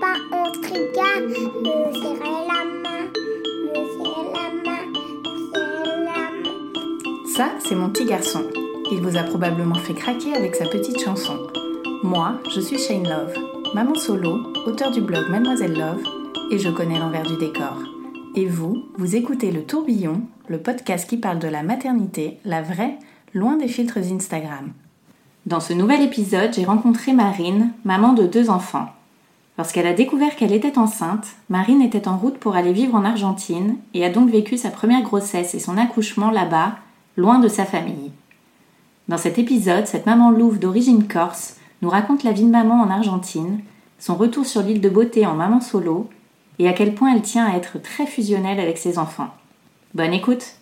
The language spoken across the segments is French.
Lapin, on trigane. Me la main, me la main. Ça, c'est mon petit garçon. Il vous a probablement fait craquer avec sa petite chanson. Moi, je suis Shane Love, maman solo, auteur du blog Mademoiselle Love, et je connais l'envers du décor. Et vous, vous écoutez Le Tourbillon, le podcast qui parle de la maternité, la vraie, loin des filtres Instagram. Dans ce nouvel épisode, j'ai rencontré Marine, maman de deux enfants. Lorsqu'elle a découvert qu'elle était enceinte, Marine était en route pour aller vivre en Argentine et a donc vécu sa première grossesse et son accouchement là-bas, loin de sa famille. Dans cet épisode, cette maman louve d'origine corse nous raconte la vie de maman en Argentine, son retour sur l'île de beauté en maman solo et à quel point elle tient à être très fusionnelle avec ses enfants. Bonne écoute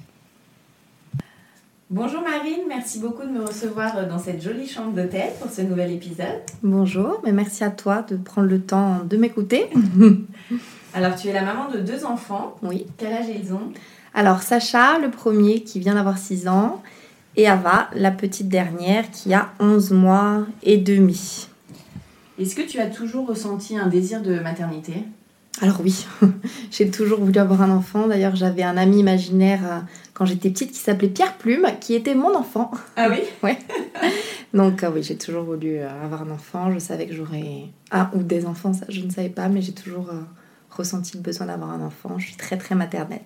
Bonjour Marine, merci beaucoup de me recevoir dans cette jolie chambre d'hôtel pour ce nouvel épisode. Bonjour, mais merci à toi de prendre le temps de m'écouter. Alors tu es la maman de deux enfants. Oui. Quel âge ils ont? Alors Sacha, le premier qui vient d'avoir 6 ans, et Ava, la petite dernière qui a 11 mois et demi. Est-ce que tu as toujours ressenti un désir de maternité? Alors oui, j'ai toujours voulu avoir un enfant. D'ailleurs, j'avais un ami imaginaire euh, quand j'étais petite qui s'appelait Pierre Plume, qui était mon enfant. Ah oui? Ouais. Donc euh, oui, j'ai toujours voulu euh, avoir un enfant. Je savais que j'aurais un ou des enfants, ça je ne savais pas, mais j'ai toujours ressenti le besoin d'avoir un enfant. Je suis très très maternelle.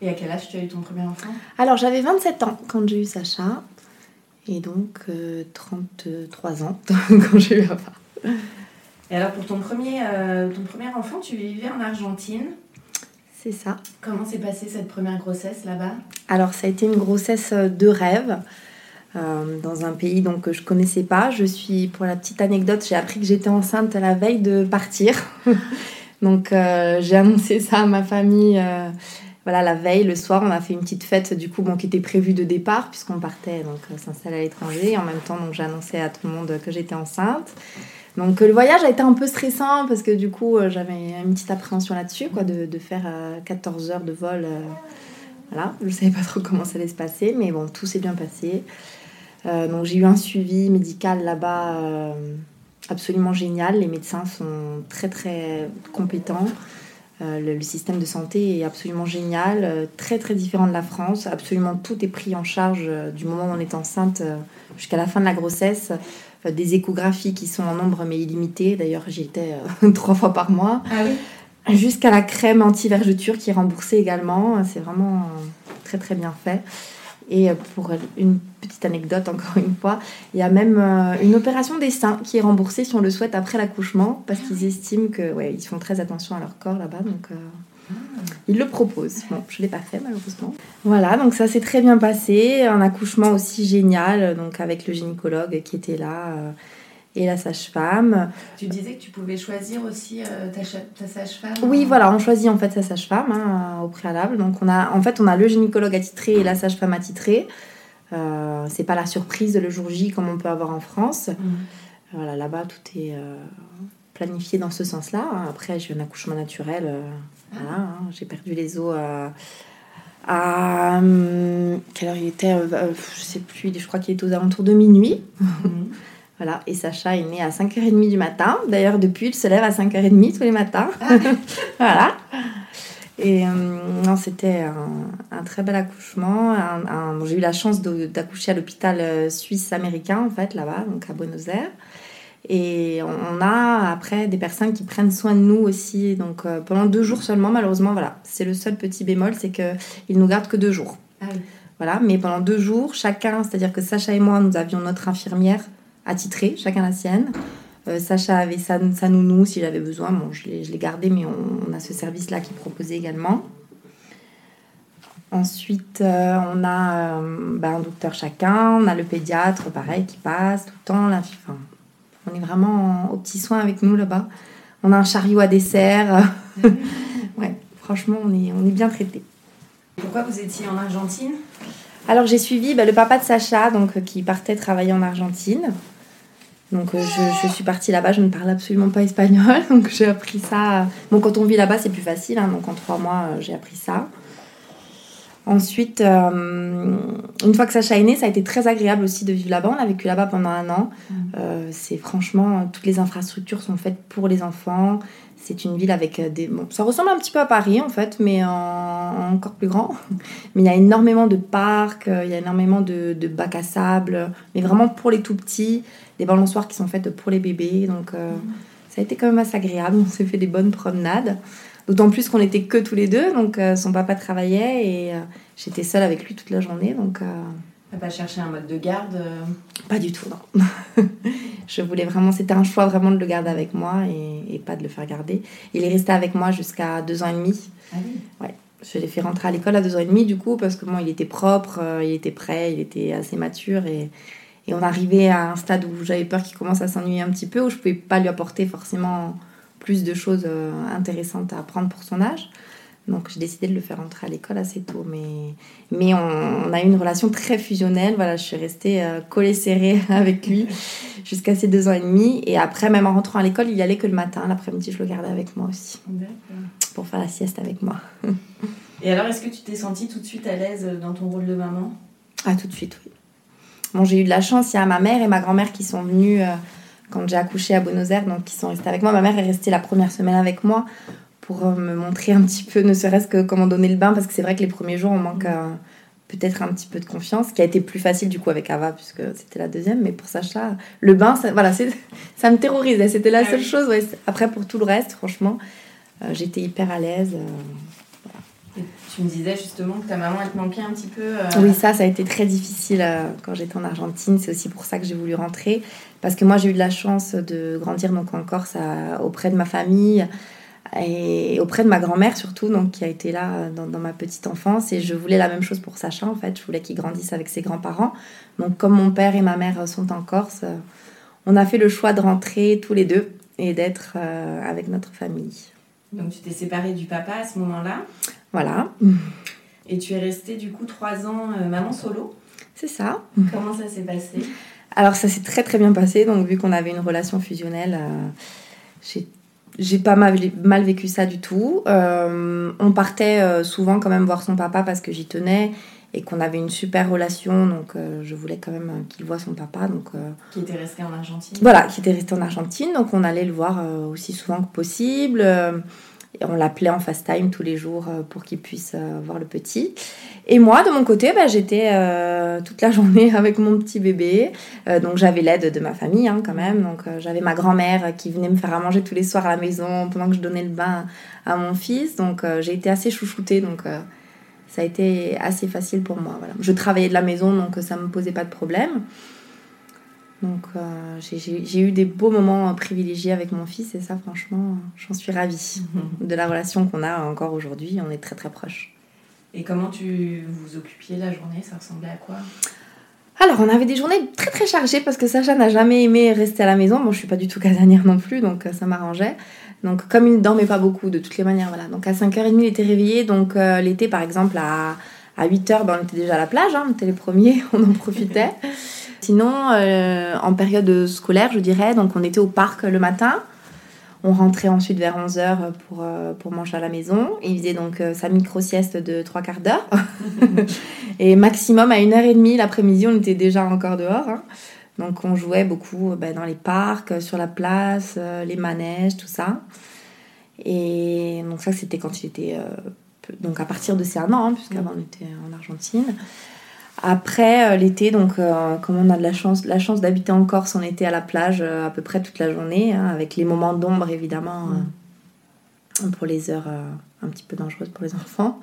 Et à quel âge tu as eu ton premier enfant? Alors j'avais 27 ans quand j'ai eu Sacha, et donc euh, 33 ans quand j'ai eu Ava. Et alors pour ton premier, euh, ton premier enfant, tu vivais en Argentine. C'est ça. Comment s'est passée cette première grossesse là-bas? Alors ça a été une grossesse euh, de rêve. euh, dans un pays donc, que je connaissais pas. Je suis, pour la petite anecdote, j'ai appris que j'étais enceinte la veille de partir. donc euh, j'ai annoncé ça à ma famille. euh, voilà, la veille, le soir, on a fait une petite fête du coup, bon, qui était prévue de départ puisqu'on partait donc s'installer à l'étranger. En même temps, donc j'ai annoncé à tout le monde que j'étais enceinte. Donc euh, le voyage a été un peu stressant parce que du coup, euh, j'avais une petite appréhension là-dessus, quoi, de, faire euh, 14 heures de vol. euh, voilà, je savais pas trop comment ça allait se passer, mais bon, tout s'est bien passé. Euh, donc j'ai eu un suivi médical là-bas euh, absolument génial. Les médecins sont très très compétents. Euh, le, le système de santé est absolument génial, euh, très très différent de la France. Absolument tout est pris en charge euh, du moment où on est enceinte euh, jusqu'à la fin de la grossesse. Des échographies qui sont en nombre mais illimité. D'ailleurs, j'y étais euh, trois fois par mois Ah oui jusqu'à la crème anti-vergeture qui est remboursée également. C'est vraiment euh, très très bien fait. Et euh, pour une petite anecdote, encore une fois, il y a même euh, une opération des seins qui est remboursée si on le souhaite après l'accouchement, parce qu'ils estiment que ouais, ils font très attention à leur corps là-bas, donc euh, ils le proposent. Bon, je l'ai pas fait malheureusement. Voilà, donc ça s'est très bien passé, un accouchement aussi génial, donc avec le gynécologue qui était là euh, et la sage-femme. Tu disais que tu pouvais choisir aussi euh, ta, sage-femme Oui, voilà, on choisit en fait sa sage-femme hein, au préalable. Donc on a, en fait, on a le gynécologue attitré et la sage-femme attitrée. Euh, c'est pas la surprise le jour J comme on peut avoir en France. Mhm. Voilà, là-bas tout est euh, planifié dans ce sens-là. Après, j'ai eu un accouchement naturel. euh, voilà, hein, j'ai perdu les os à. à, hum, quelle heure il était euh, euh, Je sais plus, je crois qu'il était aux alentours de minuit. Mhm. Voilà, et Sacha est né à 5h30 du matin. D'ailleurs, depuis, il se lève à 5h30 tous les matins. voilà. Et euh, non, c'était un, un très bel accouchement. Un- un- bon, J'ai eu la chance d'accoucher à l'hôpital euh, suisse-américain, en fait, là-bas, donc à Buenos Aires. Et on, a après des personnes qui prennent soin de nous aussi. Donc euh, pendant deux jours seulement, malheureusement, voilà. C'est le seul petit bémol, c'est qu'ils nous gardent que deux jours. Ah oui. Voilà, mais pendant deux jours, chacun, c'est-à-dire que Sacha et moi, nous avions notre infirmière attitrée, chacun la sienne. Euh, Sacha avait sa, sa nounou s'il avait besoin. Bon, je l'ai je l'ai gardé, mais on, on a ce service-là qui est proposé également. Ensuite, euh, on a euh, bah, un docteur chacun, on a le pédiatre, pareil, qui passe tout le temps. Là, enfin, on est vraiment aux petits soins avec nous là-bas. On a un chariot à dessert. ouais, franchement, on est, on est bien traités. Pourquoi vous étiez en Argentine? Alors, j'ai suivi bah, le papa de Sacha, donc, qui partait travailler en Argentine. Donc je, suis partie là-bas, je ne parle absolument pas espagnol, donc j'ai appris ça. Bon, quand on vit là-bas, c'est plus facile, hein, donc en trois mois, j'ai appris ça. Ensuite, euh, une fois que Sacha est né, ça a été très agréable aussi de vivre là-bas. On a vécu là-bas pendant un an. Mm. Euh, c'est franchement, toutes les infrastructures sont faites pour les enfants. C'est une ville avec euh, des... Bon, ça ressemble un petit peu à Paris en fait, mais encore plus grand. Mais il y a énormément de parcs, il y a énormément de, bacs à sable, mais vraiment pour les tout petits. Des balançoires qui sont faites pour les bébés. Donc mm. ça a été quand même assez agréable. On s'est fait des bonnes promenades. D'autant plus qu'on était que tous les deux, donc euh, son papa travaillait et euh, j'étais seule avec lui toute la journée. Donc, euh... T'as pas cherché un mode de garde euh Pas du tout, non. je voulais vraiment, c'était un choix vraiment de le garder avec moi et, pas de le faire garder. Il est resté avec moi jusqu'à deux ans et demi. Ah oui Ouais. Je l'ai fait rentrer à l'école à deux ans et demi du coup parce que moi il était propre, il était prêt, il était assez mature et, et on arrivait à un stade où j'avais peur qu'il commence à s'ennuyer un petit peu, où je pouvais pas lui apporter forcément plus de choses euh, intéressantes à apprendre pour son âge. Donc j'ai décidé de le faire entrer à l'école assez tôt. Mais, mais on, a eu une relation très fusionnelle. Voilà, je suis restée euh, collée serrée avec lui jusqu'à ses deux ans et demi. Et après, même en rentrant à l'école, il y allait que le matin. L'après-midi, je le gardais avec moi aussi. Pour faire la sieste avec moi. et alors, est-ce que tu t'es sentie tout de suite à l'aise dans ton rôle de maman? Ah, tout de suite, oui. Bon, j'ai eu de la chance. Il y a ma mère et ma grand-mère qui sont venues... Euh, quand j'ai accouché à Buenos Aires, donc qui sont restés avec moi. Ma mère est restée la première semaine avec moi pour euh, me montrer un petit peu, ne serait-ce que comment donner le bain, parce que c'est vrai que les premiers jours, on manque euh, peut-être un petit peu de confiance, qui a été plus facile du coup avec Ava, puisque c'était la deuxième, mais pour Sacha, le bain, ça, voilà, ça me terrorisait, c'était la ah seule chose. Après, pour tout le reste, franchement, euh, j'étais hyper à l'aise. Tu me disais justement que ta maman, elle te manquait un petit peu. Euh, oui, ça, ça a été très difficile euh, quand j'étais en Argentine. C'est aussi pour ça que j'ai voulu rentrer. Parce que moi, j'ai eu de la chance de grandir donc, en Corse auprès de ma famille et auprès de ma grand-mère surtout, donc, qui a été là dans, dans, ma petite enfance. Et je voulais la même chose pour Sacha, en fait. Je voulais qu'il grandisse avec ses grands-parents. Donc, comme mon père et ma mère sont en Corse, euh, on a fait le choix de rentrer tous les deux et d'être avec notre famille. Donc, tu t'es séparée du papa à ce moment-là voilà. Et tu es restée du coup trois ans euh, maman solo C'est ça. Comment ça s'est passé? Alors ça s'est très très bien passé. Donc vu qu'on avait une relation fusionnelle, euh, j'ai pas mal, mal, vécu ça du tout. Euh, on partait souvent quand même voir son papa parce que j'y tenais et qu'on avait une super relation. Donc je voulais quand même qu'il voit son papa. Donc, qui était resté en Argentine Voilà, qui était resté en Argentine. Donc on allait le voir aussi souvent que possible on l'appelait en FaceTime tous les jours euh, pour qu'il puisse euh, voir le petit. Et moi, de mon côté, bah, j'étais euh, toute la journée avec mon petit bébé. donc j'avais l'aide de ma famille hein, quand même. Donc j'avais ma grand-mère qui venait me faire à manger tous les soirs à la maison pendant que je donnais le bain à mon fils. Donc j'ai été assez chouchoutée. Donc ça a été assez facile pour moi. Voilà. Je travaillais de la maison, donc ça ne me posait pas de problème. Donc euh, j'ai eu des beaux moments euh, privilégiés avec mon fils et ça franchement j'en suis ravie mhm. de la relation qu'on a encore aujourd'hui. On est très très proches. Et comment tu vous occupiez la journée? Ça ressemblait à quoi? Alors, on avait des journées très très chargées parce que Sacha n'a jamais aimé rester à la maison. Bon, je suis pas du tout casanière non plus, donc euh, ça m'arrangeait. Donc, comme il ne dormait pas beaucoup, de toutes les manières, voilà. Donc, à 5h30, il était réveillé. Donc, l'été, par exemple, à, à 8h, ben, on était déjà à la plage. Hein. on était les premiers, on en profitait. Sinon, euh, en période scolaire, je dirais, donc on était au parc le matin. On rentrait ensuite vers 11h pour, euh, pour manger à la maison. il faisait donc euh, sa micro-sieste de trois quarts d'heure. et maximum à 1h30 l'après-midi, on était déjà encore dehors. Hein. Donc on jouait beaucoup ben, dans les parcs, sur la place, les manèges, tout ça. Et donc ça, c'était quand il était... donc à partir de ces un an, hein, puisqu'avant on était en Argentine. Après euh, l'été, donc euh, comme on a de la chance, la chance d'habiter en Corse, on était à la plage euh, à peu près toute la journée, hein, avec les moments d'ombre évidemment pour les heures un petit peu dangereuses pour les enfants.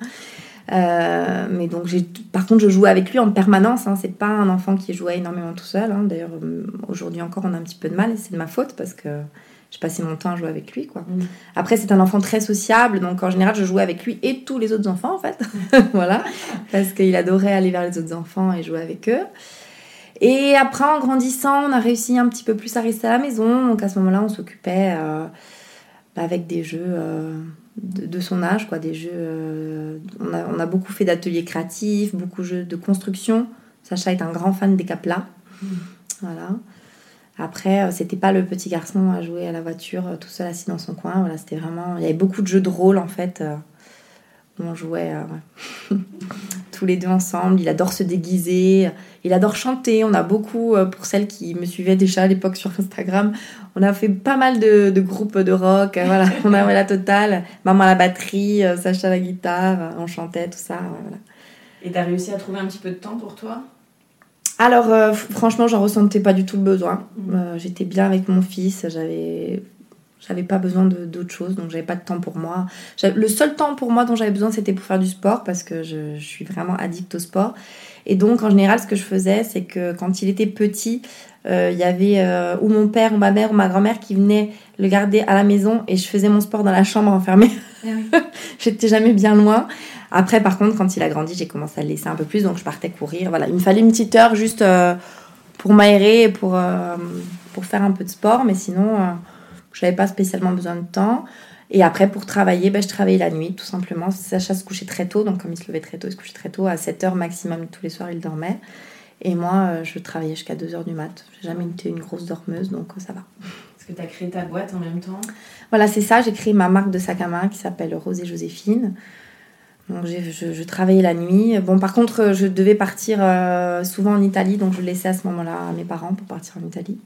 mais donc j'ai, par contre, je jouais avec lui en permanence. Hein, c'est pas un enfant qui jouait énormément tout seul. Hein. D'ailleurs, aujourd'hui encore, on a un petit peu de mal et c'est de ma faute parce que je passais mon temps à jouer avec lui. Quoi. Après, c'est un enfant très sociable, donc en général, je jouais avec lui et tous les autres enfants, en fait. voilà, parce qu'il adorait aller vers les autres enfants et jouer avec eux. Et après, en grandissant, on a réussi un petit peu plus à rester à la maison. Donc à ce moment-là, on s'occupait euh, avec des jeux euh, de, son âge, quoi, des jeux. euh, on, a, on a beaucoup fait d'ateliers créatifs, beaucoup de jeux de construction. Sacha est un grand fan des caplas. Voilà. Après, euh, c'était pas le petit garçon à jouer à la voiture euh, tout seul assis dans son coin. Voilà, c'était vraiment. Il y avait beaucoup de jeux de rôle en fait. euh, on jouait tous les deux ensemble. Il adore se déguiser. Il adore chanter. On a beaucoup, pour celles qui me suivaient déjà à l'époque sur Instagram, on a fait pas mal de, de groupes de rock. Voilà, on avait la totale. Maman à la batterie, Sacha à la guitare. On chantait, tout ça. ouais, voilà. Et t'as réussi à trouver un petit peu de temps pour toi? Alors, euh, franchement, j'en ressentais pas du tout le besoin. Euh, J'étais bien avec mon fils, j'avais. J'avais pas besoin d'autre chose, donc j'avais pas de temps pour moi. Le seul temps pour moi dont j'avais besoin, c'était pour faire du sport, parce que je, je suis vraiment addict au sport. Et donc, en général, ce que je faisais, c'est que quand il était petit, euh, il y avait euh, ou mon père, ou ma mère, ou ma grand-mère qui venait le garder à la maison, et je faisais mon sport dans la chambre enfermée. J'étais jamais bien loin. Après, par contre, quand il a grandi, j'ai commencé à le laisser un peu plus, donc je partais courir. Voilà, il me fallait une petite heure juste euh, pour m'aérer et pour, pour faire un peu de sport, mais sinon, je n'avais pas spécialement besoin de temps. Et après, pour travailler, ben, je travaillais la nuit, tout simplement. Sacha se couchait très tôt, donc comme il se levait très tôt, il se couchait très tôt. À 7 heures maximum, tous les soirs, il dormait. Et moi, euh, je travaillais jusqu'à 2 heures du mat. J'ai jamais été une grosse dormeuse, donc euh, ça va. Est-ce que t'as créé ta boîte en même temps Voilà, c'est ça. J'ai créé ma marque de sac à main qui s'appelle Rose et Joséphine. Donc je, je travaillais la nuit. Bon, par contre, je devais partir euh, souvent en Italie, donc je laissais à ce moment-là à mes parents pour partir en Italie.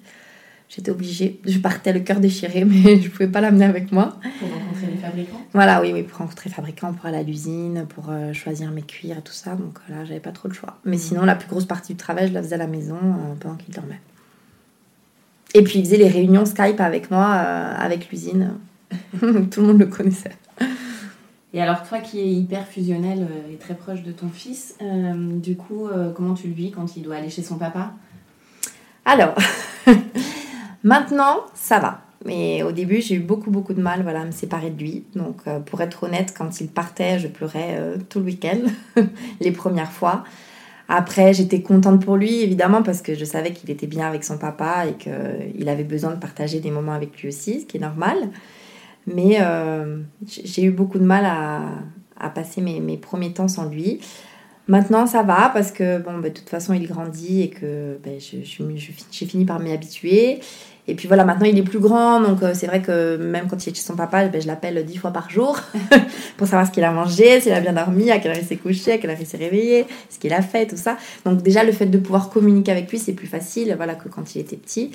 J'étais obligée. Je partais le cœur déchiré, mais je pouvais pas l'amener avec moi. pour rencontrer les fabricants Voilà, oui, oui, pour rencontrer fabricant, pour aller à l'usine, pour euh, choisir mes cuirs et tout ça. Donc là, j'avais pas trop le choix. Mais sinon, la plus grosse partie du travail, je la faisais à la maison euh, pendant qu'il dormait. Et puis, il faisait les réunions Skype avec moi, euh, avec l'usine. tout le monde le connaissait. Et alors toi qui es hyper fusionnel euh, et très proche de ton fils, euh, du coup, euh, comment tu le vis quand il doit aller chez son papa? Alors, maintenant, ça va. Mais au début, j'ai eu beaucoup, beaucoup de mal voilà, à me séparer de lui. Donc, euh, pour être honnête, quand il partait, je pleurais euh, tout le week-end, les premières fois. Après, j'étais contente pour lui, évidemment, parce que je savais qu'il était bien avec son papa et qu'il avait besoin de partager des moments avec lui aussi, ce qui est normal. Mais euh, j'ai eu beaucoup de mal à, passer mes, premiers temps sans lui. Maintenant, ça va parce que, bon, bah, de toute façon, il grandit et que bah, j'ai fini par m'y habituer. Et puis voilà, maintenant il est plus grand, donc euh, c'est vrai que même quand il est chez son papa, ben, je l'appelle dix fois par jour pour savoir ce qu'il a mangé, s'il a bien dormi, à quelle heure il s'est couché, à quelle heure il s'est réveillé, ce qu'il a fait, tout ça. Donc déjà le fait de pouvoir communiquer avec lui, c'est plus facile voilà, que quand il était petit.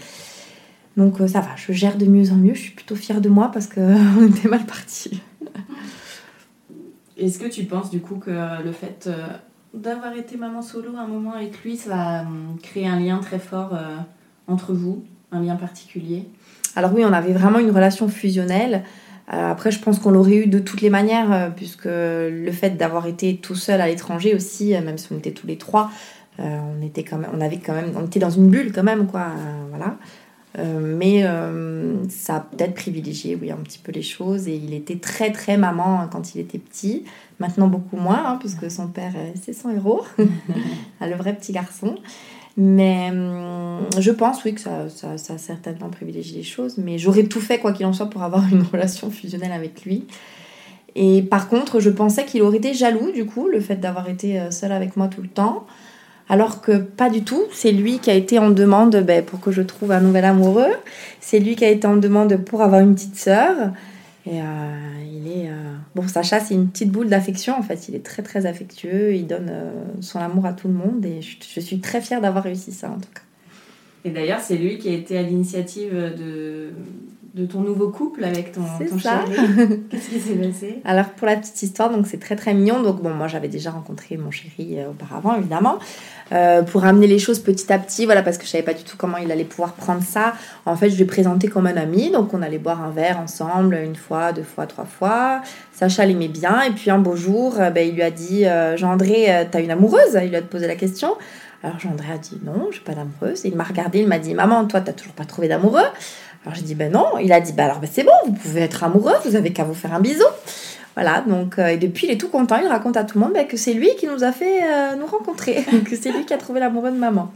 Donc euh, ça va, je gère de mieux en mieux, je suis plutôt fière de moi parce qu'on était mal parti. Est-ce que tu penses du coup que le fait euh, d'avoir été maman solo un moment avec lui, ça va euh, créer un lien très fort entre vous, un lien particulier Alors oui, on avait vraiment une relation fusionnelle. Euh, après, je pense qu'on l'aurait eu de toutes les manières, euh, puisque le fait d'avoir été tout seul à l'étranger aussi, euh, même si on était tous les trois, on était quand même, on avait quand même, on était dans une bulle quand même, quoi. voilà. Mais ça a peut-être privilégié, oui, un petit peu les choses. Et il était très, très maman quand il était petit. Maintenant, beaucoup moins, hein, puisque son père, c'est son héros, le vrai petit garçon. Mais hum, je pense, oui, que ça, ça, a certainement privilégié les choses. Mais j'aurais tout fait, quoi qu'il en soit, pour avoir une relation fusionnelle avec lui. Et par contre, je pensais qu'il aurait été jaloux, du coup, le fait d'avoir été euh, seul avec moi tout le temps. Alors que pas du tout. C'est lui qui a été en demande ben, pour que je trouve un nouvel amoureux. C'est lui qui a été en demande pour avoir une petite sœur. Et euh, il est. euh, Bon, Sacha, c'est une petite boule d'affection en fait. Il est très très affectueux. Il donne euh, son amour à tout le monde. Et je, je suis très fière d'avoir réussi ça en tout cas. Et d'ailleurs, c'est lui qui a été à l'initiative de, de ton nouveau couple avec ton, ton ça. chéri. Qu'est-ce qui s'est passé? Alors pour la petite histoire, donc c'est très très mignon. Donc bon, moi j'avais déjà rencontré mon chéri euh, auparavant, évidemment, Euh, pour amener les choses petit à petit, voilà, parce que je savais pas du tout comment il allait pouvoir prendre ça. En fait, je lui ai présenté comme un ami, donc on allait boire un verre ensemble une fois, deux fois, trois fois. Sacha l'aimait bien, et puis un beau jour, euh, ben, il lui a dit, euh, Jean-André, t'as une amoureuse? Il lui a posé la question. Alors Jean-André a dit non, j'ai pas d'amoureuse. Il m'a regardé, il m'a dit maman, toi t'as toujours pas trouvé d'amoureux Alors j'ai dit ben non, il a dit ben alors ben, c'est bon, vous pouvez être amoureux, vous avez qu'à vous faire un bisou. Voilà, donc euh, et depuis il est tout content, il raconte à tout le monde ben, que c'est lui qui nous a fait euh, nous rencontrer, que c'est lui qui a trouvé l'amoureux de maman.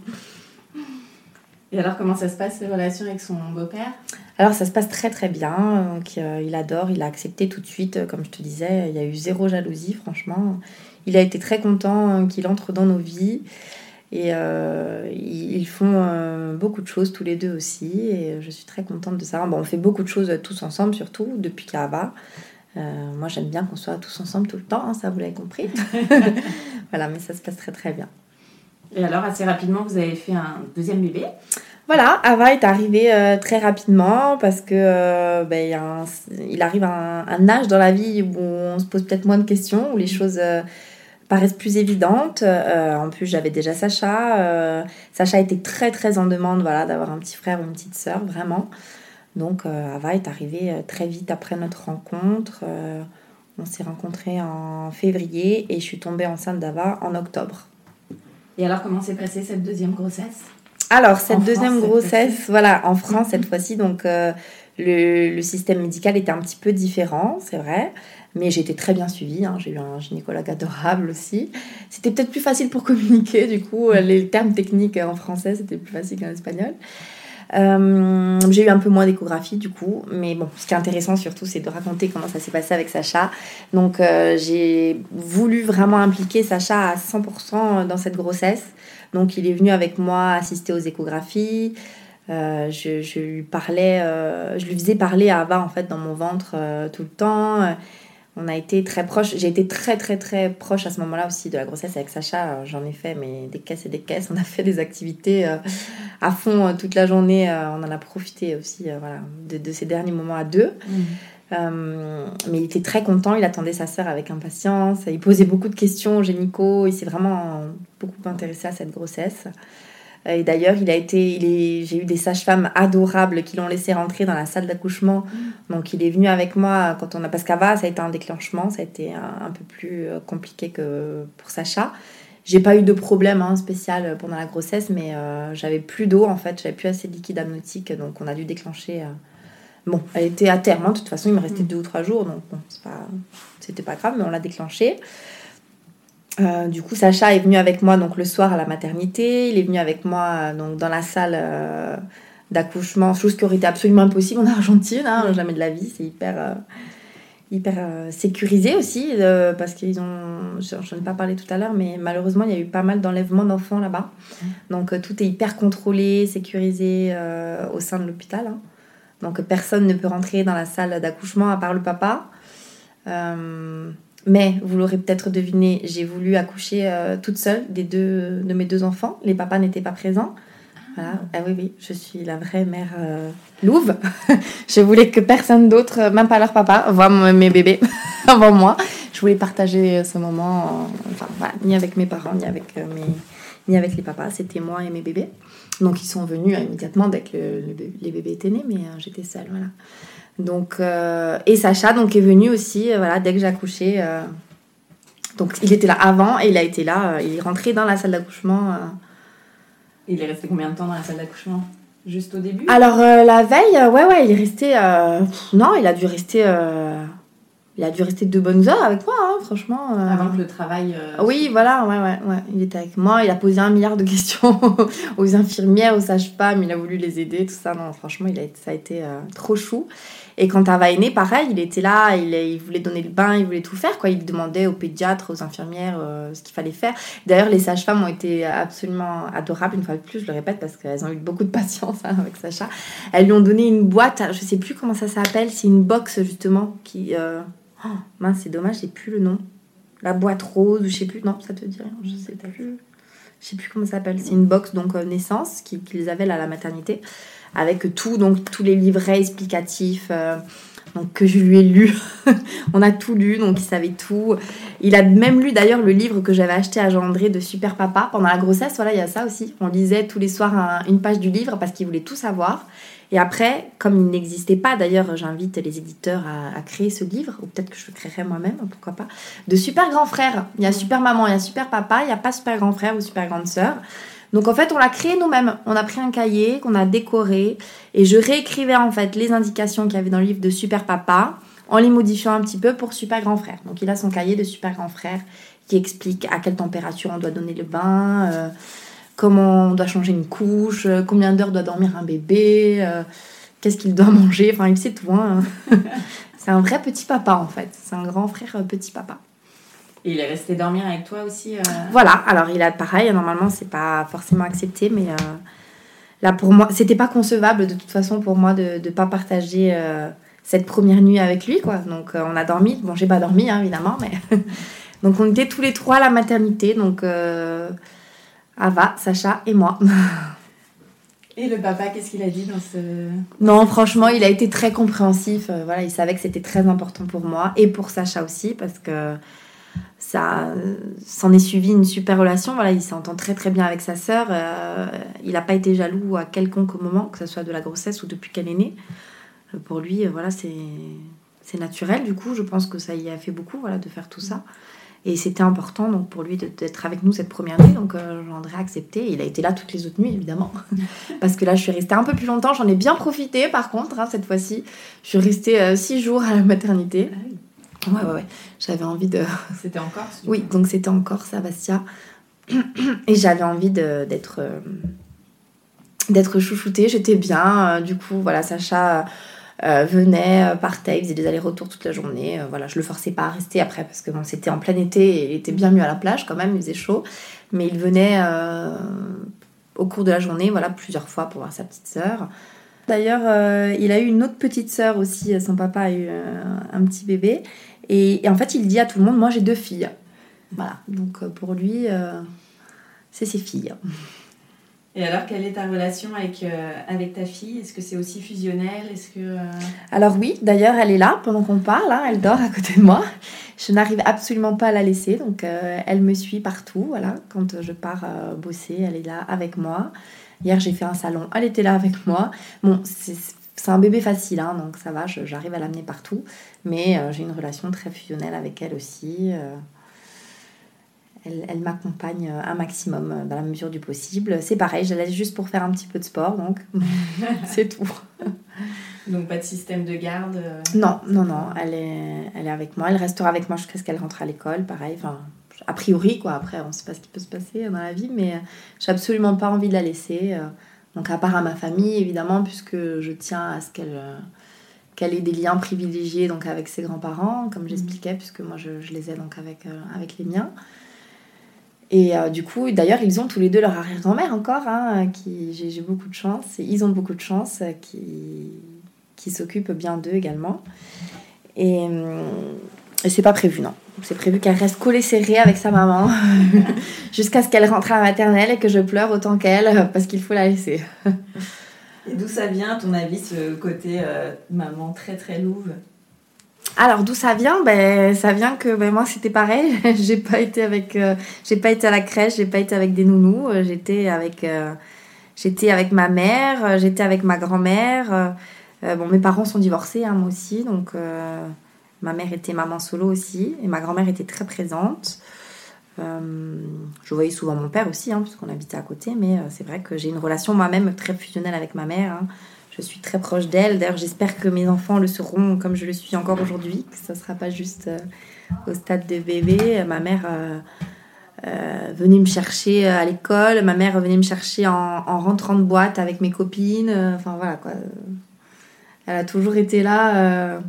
Et alors comment ça se passe les relations avec son beau-père? Alors ça se passe très très bien, donc euh, il adore, il a accepté tout de suite, comme je te disais, il y a eu zéro jalousie franchement. Il a été très content qu'il entre dans nos vies. Et euh, ils font euh, beaucoup de choses tous les deux aussi. Et je suis très contente de ça. Bon, on fait beaucoup de choses tous ensemble, surtout depuis Kaaba. Euh, moi, j'aime bien qu'on soit tous ensemble tout le temps, hein, ça vous l'avez compris. voilà, mais ça se passe très très bien. Et alors assez rapidement vous avez fait un deuxième bébé? Voilà, Ava est arrivé euh, très rapidement parce que euh, ben, il, un- arrive à un, un âge dans la vie où on se pose peut-être moins de questions, où les choses euh, paraissent plus évidentes. Euh, en plus, j'avais déjà Sacha. euh, Sacha était très très en demande voilà, d'avoir un petit frère ou une petite sœur, vraiment. Donc euh, Ava est arrivée très vite après notre rencontre. On s'est rencontrés en février et je suis tombée enceinte d'Ava en octobre. Et alors comment s'est passée cette deuxième grossesse? Alors, cette En deuxième France, grossesse, voilà, en France cette fois-ci, donc le, système médical était un petit peu différent, c'est vrai, mais j'ai été très bien suivie. hein, J'ai eu un gynécologue adorable aussi. C'était peut-être plus facile pour communiquer, du coup, euh, les termes techniques en français, c'était plus facile qu'en espagnol. Euh, j'ai eu un peu moins d'échographie du coup, mais bon, ce qui est intéressant surtout, c'est de raconter comment ça s'est passé avec Sacha. Donc, euh, j'ai voulu vraiment impliquer Sacha à 100% dans cette grossesse. Donc, il est venu avec moi assister aux échographies. Euh, je, je lui parlais, euh, je lui faisais parler à Ava en fait dans mon ventre euh, tout le temps. On a été très proches. J'ai été très très très proche à ce moment-là aussi de la grossesse avec Sacha. J'en ai fait mais des caisses et des caisses. On a fait des activités à fond toute la journée. On en a profité aussi voilà, de, de ces derniers moments à deux. Euh, mais il était très content, il attendait sa sœur avec impatience, il posait beaucoup de questions au gynéco, il s'est vraiment beaucoup intéressé à cette grossesse. Et d'ailleurs, il a été, il est, j'ai eu des sages-femmes adorables qui l'ont laissé rentrer dans la salle d'accouchement. Donc, il est venu avec moi quand on a, parce qu'Ava, ça a été un déclenchement, ça a été un, un peu plus euh, compliqué que pour Sacha. J'ai pas eu de problème hein, spécial pendant la grossesse, mais euh, j'avais plus d'eau en fait, j'avais plus assez de liquide amniotique, donc on a dû déclencher. euh, Bon, elle était à terme, hein, de toute façon, il me restait deux ou trois jours, donc bon, c'est pas, c'était pas grave, mais on l'a déclenché. Euh, du coup, Sacha est venu avec moi donc le soir à la maternité. Il est venu avec moi euh, donc dans la salle euh, d'accouchement, chose qui aurait été absolument impossible en Argentine, hein, jamais de la vie. C'est hyper euh, hyper sécurisé aussi parce qu'ils ont, je n'en ai pas parlé tout à l'heure, mais malheureusement il y a eu pas mal d'enlèvements d'enfants là-bas. Donc euh, tout est hyper contrôlé, sécurisé au sein de l'hôpital. hein. Donc personne ne peut rentrer dans la salle d'accouchement à part le papa. Mais vous l'aurez peut-être deviné, j'ai voulu accoucher euh, toute seule des deux, de mes deux enfants. Les papas n'étaient pas présents. Voilà. Ah oui, oui, je suis la vraie mère euh, louve. je voulais que personne d'autre, euh, même pas leur papa, voit mes bébés avant moi. Je voulais partager ce moment, enfin, voilà, ni avec mes parents, ni avec, euh, mes, ni avec les papas. C'était moi et mes bébés. Donc ils sont venus immédiatement dès que le- le bé- les bébés étaient nés, mais j'étais seule, voilà. Donc, euh, et Sacha donc, est venu aussi, euh, voilà, dès que j'ai accouché. euh, donc il était là avant et il a été là, euh, il est rentré dans la salle d'accouchement. euh, Il est resté combien de temps dans la salle d'accouchement? Juste au début? Alors euh, la veille, ouais ouais, il est resté. euh, non, il a dû rester. Il a dû rester deux bonnes heures avec moi, hein, franchement. euh. Avant que le travail. euh, Oui, voilà, ouais, ouais, ouais. Il était avec moi, il a posé un milliard de questions aux infirmières, aux sages-femmes, il a voulu les aider, tout ça. Non, franchement, il a, ça a été euh, trop chou. Et quand Ava est née, pareil, il était là, il, il voulait donner le bain, il voulait tout faire, quoi. Il demandait aux pédiatres, aux infirmières ce qu'il fallait faire. D'ailleurs, les sages-femmes ont été absolument adorables, une fois de plus, je le répète, parce qu'elles ont eu beaucoup de patience hein, avec Sacha. Elles lui ont donné une boîte, je sais plus comment ça s'appelle, c'est une box, justement, qui... oh, mince, c'est dommage, j'ai plus le nom. La boîte rose ou je sais plus. Non ça te dit rien je sais plus. Je sais plus comment ça s'appelle. C'est une box donc euh, naissance qui- qu'ils avaient là à la maternité avec tout donc tous les livrets explicatifs euh, donc que je lui ai lu on a tout lu donc il savait tout. Il a même lu d'ailleurs le livre que j'avais acheté à Jean André de Super Papa pendant la grossesse. Voilà il y a ça aussi. On lisait tous les soirs un- une page du livre parce qu'il voulait tout savoir et après, comme il n'existait pas, d'ailleurs, j'invite les éditeurs à, créer ce livre, ou peut-être que je le créerai moi-même, pourquoi pas, de super grand frère. Il y a super maman, il y a super papa, il n'y a pas super grand frère ou super grande sœur. Donc en fait, on l'a créé nous-mêmes. On a pris un cahier qu'on a décoré et je réécrivais en fait les indications qu'il y avait dans le livre de Super Papa en les modifiant un petit peu pour Super Grand Frère. Donc il a son cahier de Super Grand Frère qui explique à quelle température on doit donner le bain, euh, comment on doit changer une couche, euh, combien d'heures doit dormir un bébé, euh, qu'est-ce qu'il doit manger. Enfin, il sait tout. Hein. c'est un vrai petit papa en fait. C'est un grand frère petit papa. Et il est resté dormir avec toi aussi Voilà, alors il a pareil, normalement c'est pas forcément accepté, mais là pour moi, c'était pas concevable de toute façon pour moi de ne pas partager cette première nuit avec lui, quoi. Donc on a dormi, bon j'ai pas dormi hein, évidemment, mais Donc on était tous les trois à la maternité, donc euh, Ava, Sacha et moi. Et le papa, qu'est-ce qu'il a dit dans ce... Non, franchement, il a été très compréhensif. Euh, voilà, il savait que c'était très important pour moi et pour Sacha aussi, parce que ça s'en est suivi une super relation. Voilà, il s'entend très très bien avec sa sœur. Euh, il n'a pas été jaloux à quelconque moment, que ce soit de la grossesse ou depuis qu'elle est née. Pour lui, voilà, c'est naturel. Du coup, je pense que ça y a fait beaucoup, voilà, de faire tout ça. Et c'était important donc pour lui d'être avec nous cette première nuit. Donc euh, j'en ai accepté. Il a été là toutes les autres nuits, évidemment. Parce que là, je suis restée un peu plus longtemps. J'en ai bien profité, par contre, hein, cette fois-ci. Je suis restée euh, six jours à la maternité. Ah ouais, ouais, ouais. J'avais envie de. C'était en Corse Oui, donc c'était en Corse, à Bastia. Et j'avais envie d'être. Euh, d'être chouchoutée. J'étais bien. du coup, voilà, Sacha euh, venait, euh, partait, il faisait des allers-retours toute la journée. Euh, voilà, je le forçais pas à rester après parce que bon, c'était en plein été et il était bien mieux à la plage quand même, il faisait chaud. Mais il venait au cours de la journée, voilà, plusieurs fois pour voir sa petite sœur. D'ailleurs, il a eu une autre petite sœur aussi. Son papa a eu un petit bébé. Et, en fait, il dit à tout le monde Moi, j'ai deux filles. Voilà. Donc, pour lui, c'est ses filles. Et alors, quelle est ta relation avec, euh, avec ta fille? Est-ce que c'est aussi fusionnel? Est-ce que euh, Alors oui, d'ailleurs, elle est là pendant qu'on parle, hein, elle dort à côté de moi. Je n'arrive absolument pas à la laisser, donc euh, elle me suit partout. Voilà, quand je pars bosser, elle est là avec moi. Hier, j'ai fait un salon, elle était là avec moi. Bon, c'est un bébé facile, hein, donc ça va, j'arrive à l'amener partout. Mais j'ai une relation très fusionnelle avec elle aussi elle, m'accompagne euh, un maximum euh, dans la mesure du possible. C'est pareil, je laisse juste pour faire un petit peu de sport, donc c'est tout. Donc pas de système de garde euh Non, non, non, elle est, elle est avec moi. Elle restera avec moi jusqu'à ce qu'elle rentre à l'école, pareil. Enfin, a priori, quoi. Après, on ne sait pas ce qui peut se passer dans la vie, mais j'ai absolument pas envie de la laisser. Donc à part à ma famille, évidemment, puisque je tiens à ce qu'elle qu'elle ait des liens privilégiés donc avec ses grands-parents, comme j'expliquais, puisque moi je, je, les ai donc avec, avec les miens. Et euh, du coup, d'ailleurs, ils ont tous les deux leur arrière-grand-mère encore, hein, qui j'ai beaucoup de chance. Et ils ont beaucoup de chance, euh, qui, qui s'occupent bien d'eux également. Et, euh, et c'est pas prévu, non. C'est prévu qu'elle reste collée serrée avec sa maman jusqu'à ce qu'elle rentre à la maternelle et que je pleure autant qu'elle parce qu'il faut la laisser. et d'où ça vient, à ton avis, ce côté maman très très louve? Alors d'où ça vient? Ben ça vient que ben, moi c'était pareil. j'ai pas été avec, euh, j'ai pas été à la crèche, j'ai pas été avec des nounous. Euh, j'étais avec, euh, j'étais avec ma mère, j'étais avec ma grand-mère. mes parents sont divorcés, hein, moi aussi, donc ma mère était maman solo aussi et ma grand-mère était très présente. je voyais souvent mon père aussi, hein, puisqu'on habitait à côté, mais c'est vrai que j'ai une relation moi-même très fusionnelle avec ma mère. Hein. Je suis très proche d'elle. D'ailleurs, j'espère que mes enfants le seront comme je le suis encore aujourd'hui, que ça ne sera pas juste euh, au stade de bébé. Ma mère euh, euh, venait me chercher à l'école, ma mère venait me chercher en, rentrant de boîte avec mes copines. Enfin voilà quoi. Elle a toujours été là.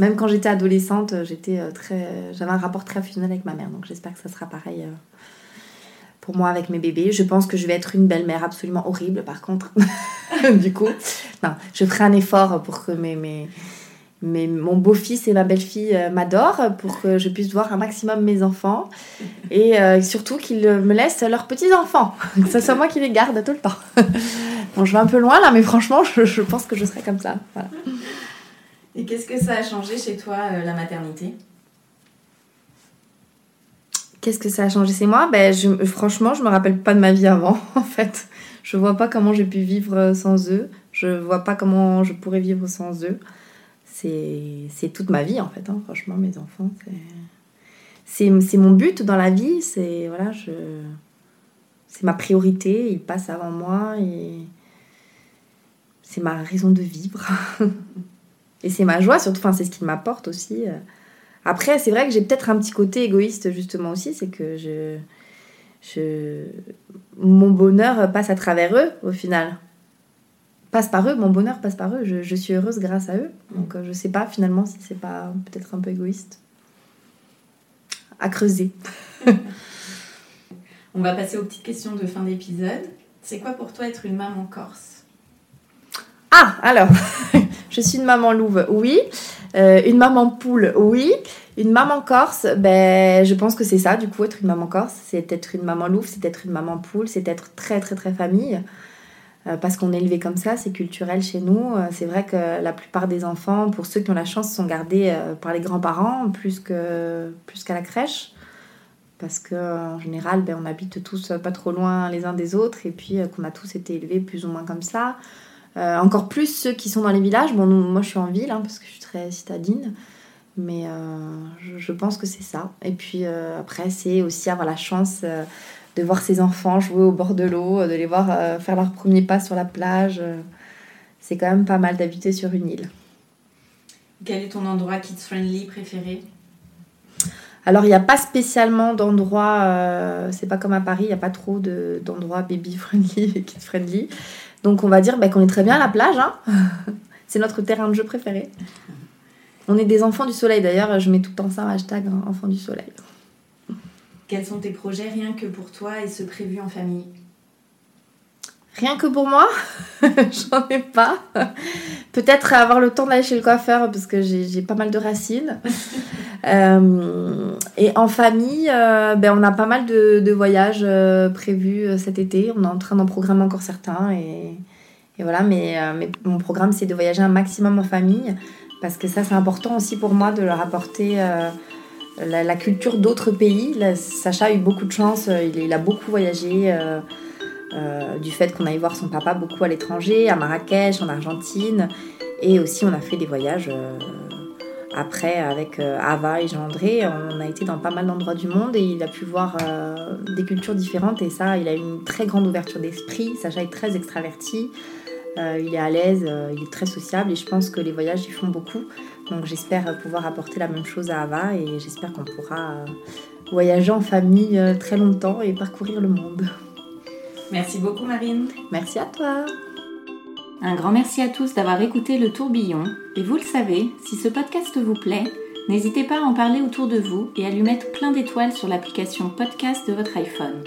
même quand j'étais adolescente, très, j'avais un rapport très fusionnel avec ma mère. Donc j'espère que ça sera pareil pour moi avec mes bébés. Je pense que je vais être une belle-mère absolument horrible par contre. du coup, non, je ferai un effort pour que mes, mes, mes mon beau-fils et ma belle-fille euh, m'adorent, pour que je puisse voir un maximum mes enfants et euh, surtout qu'ils me laissent leurs petits-enfants, que ce soit moi qui les garde tout le temps. bon, je vais un peu loin là, mais franchement, je, pense que je serai comme ça. Et qu'est-ce que ça a changé chez toi, euh, la maternité? Qu'est-ce que ça a changé? C'est moi? Ben, je, Franchement, je me rappelle pas de ma vie avant, en fait. Je vois pas comment j'ai pu vivre euh, sans eux. Je vois pas comment je pourrais vivre sans eux. C'est toute ma vie, en fait. Hein. Franchement, mes enfants, c'est mon but dans la vie. C'est voilà, je ma priorité, il passe avant moi et c'est ma raison de vivre. et c'est ma joie surtout, enfin c'est ce qui m'apporte aussi. Après, c'est vrai que j'ai peut-être un petit côté égoïste justement aussi, c'est que je, je, mon bonheur passe à travers eux au final. Passe par eux, mon bonheur passe par eux. Je, je suis heureuse grâce à eux. Donc je sais pas finalement si c'est pas peut-être un peu égoïste. À creuser. On va passer aux petites questions de fin d'épisode. C'est quoi pour toi être une maman corse? Ah, alors, je suis une maman louve, oui. Euh, une maman poule, oui. Une maman corse, ben, je pense que c'est ça, du coup, être une maman corse. C'est être une maman louve, c'est être une maman poule, c'est être très, très, très famille. Euh, parce qu'on est élevé comme ça, c'est culturel chez nous. Euh, c'est vrai que la plupart des enfants, pour ceux qui ont la chance, sont gardés par les grands-parents plus qu'à plus qu'à la crèche parce qu'en général, ben, on habite tous pas trop loin les uns des autres et puis qu'on a tous été élevés plus ou moins comme ça. Euh, encore plus ceux qui sont dans les villages. Bon, moi je suis en ville hein, parce que je suis très citadine, mais euh, je, pense que c'est ça. Et puis euh, après, c'est aussi avoir la chance de voir ses enfants jouer au bord de l'eau, de les voir faire leur premier pas sur la plage. c'est quand même pas mal d'habiter sur une île. Quel est ton endroit kids-friendly préféré? Alors, il n'y a pas spécialement d'endroit, c'est pas comme à Paris, il n'y a pas trop d'endroits baby-friendly et kid-friendly. Donc on va dire bah, qu'on est très bien à la plage. Hein. c'est notre terrain de jeu préféré. On est des enfants du soleil d'ailleurs. Je mets tout le temps ça hashtag hein, enfants du soleil. Quels sont tes projets rien que pour toi et ce prévu en famille? Rien que pour moi, j'en ai pas. Peut-être avoir le temps d'aller chez le coiffeur parce que j'ai pas mal de racines. Euh, et en famille, euh, ben, on a pas mal de, voyages euh, prévus cet été. On est en train d'en programmer encore certains. Et, voilà, mais, mon programme, c'est de voyager un maximum en famille parce que ça, c'est important aussi pour moi de leur apporter. La, culture d'autres pays. Sacha a eu beaucoup de chance, il a beaucoup voyagé. Euh, du fait qu'on aille voir son papa beaucoup à l'étranger, à Marrakech, en Argentine. Et aussi, on a fait des voyages euh, après avec euh, Ava et Jean-André. On a été dans pas mal d'endroits du monde et il a pu voir des cultures différentes. Et ça, il a une très grande ouverture d'esprit. Sacha est très extraverti. il est à l'aise, il est très sociable et je pense que les voyages lui font beaucoup. Donc j'espère pouvoir apporter la même chose à Ava et j'espère qu'on pourra voyager en famille très longtemps et parcourir le monde. Merci beaucoup Marine. Merci à toi. Un grand merci à tous d'avoir écouté le tourbillon. Et vous le savez, si ce podcast vous plaît, n'hésitez pas à en parler autour de vous et à lui mettre plein d'étoiles sur l'application podcast de votre iPhone.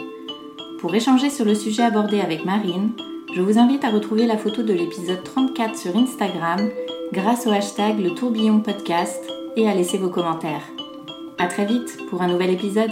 Pour échanger sur le sujet abordé avec Marine, je vous invite à retrouver la photo de l'épisode 34 sur Instagram grâce au hashtag le tourbillon podcast et à laisser vos commentaires. A très vite pour un nouvel épisode.